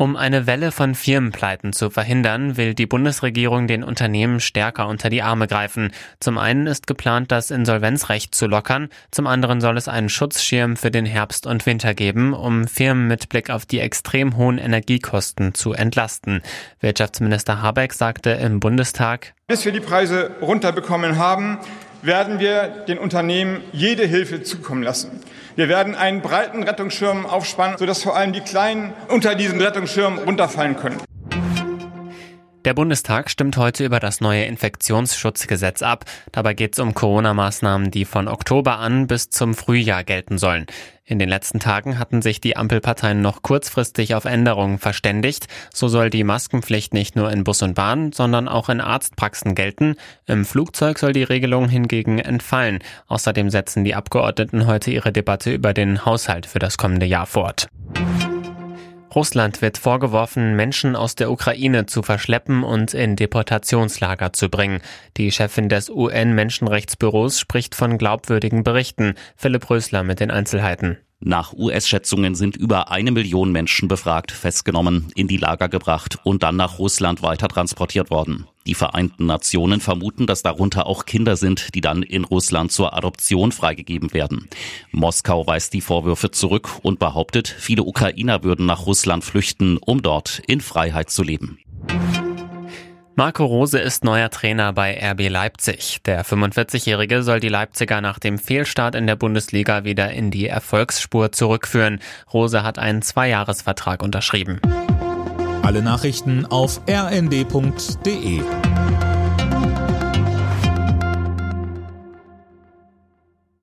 Um eine Welle von Firmenpleiten zu verhindern, will die Bundesregierung den Unternehmen stärker unter die Arme greifen. Zum einen ist geplant, das Insolvenzrecht zu lockern, zum anderen soll es einen Schutzschirm für den Herbst und Winter geben, um Firmen mit Blick auf die extrem hohen Energiekosten zu entlasten. Wirtschaftsminister Habeck sagte im Bundestag, bis wir die Preise runterbekommen haben, werden wir den Unternehmen jede Hilfe zukommen lassen. Wir werden einen breiten Rettungsschirm aufspannen, sodass vor allem die Kleinen unter diesen Rettungsschirm runterfallen können. Der Bundestag stimmt heute über das neue Infektionsschutzgesetz ab. Dabei geht es um Corona-Maßnahmen, die von Oktober an bis zum Frühjahr gelten sollen. In den letzten Tagen hatten sich die Ampelparteien noch kurzfristig auf Änderungen verständigt. So soll die Maskenpflicht nicht nur in Bus und Bahn, sondern auch in Arztpraxen gelten. Im Flugzeug soll die Regelung hingegen entfallen. Außerdem setzen die Abgeordneten heute ihre Debatte über den Haushalt für das kommende Jahr fort. Russland wird vorgeworfen, Menschen aus der Ukraine zu verschleppen und in Deportationslager zu bringen. Die Chefin des UN-Menschenrechtsbüros spricht von glaubwürdigen Berichten. Philipp Rösler mit den Einzelheiten. Nach US-Schätzungen sind über eine Million Menschen befragt, festgenommen, in die Lager gebracht und dann nach Russland weiter transportiert worden. Die Vereinten Nationen vermuten, dass darunter auch Kinder sind, die dann in Russland zur Adoption freigegeben werden. Moskau weist die Vorwürfe zurück und behauptet, viele Ukrainer würden nach Russland flüchten, um dort in Freiheit zu leben. Marco Rose ist neuer Trainer bei RB Leipzig. Der 45-Jährige soll die Leipziger nach dem Fehlstart in der Bundesliga wieder in die Erfolgsspur zurückführen. Rose hat einen Zweijahresvertrag unterschrieben. Alle Nachrichten auf rnd.de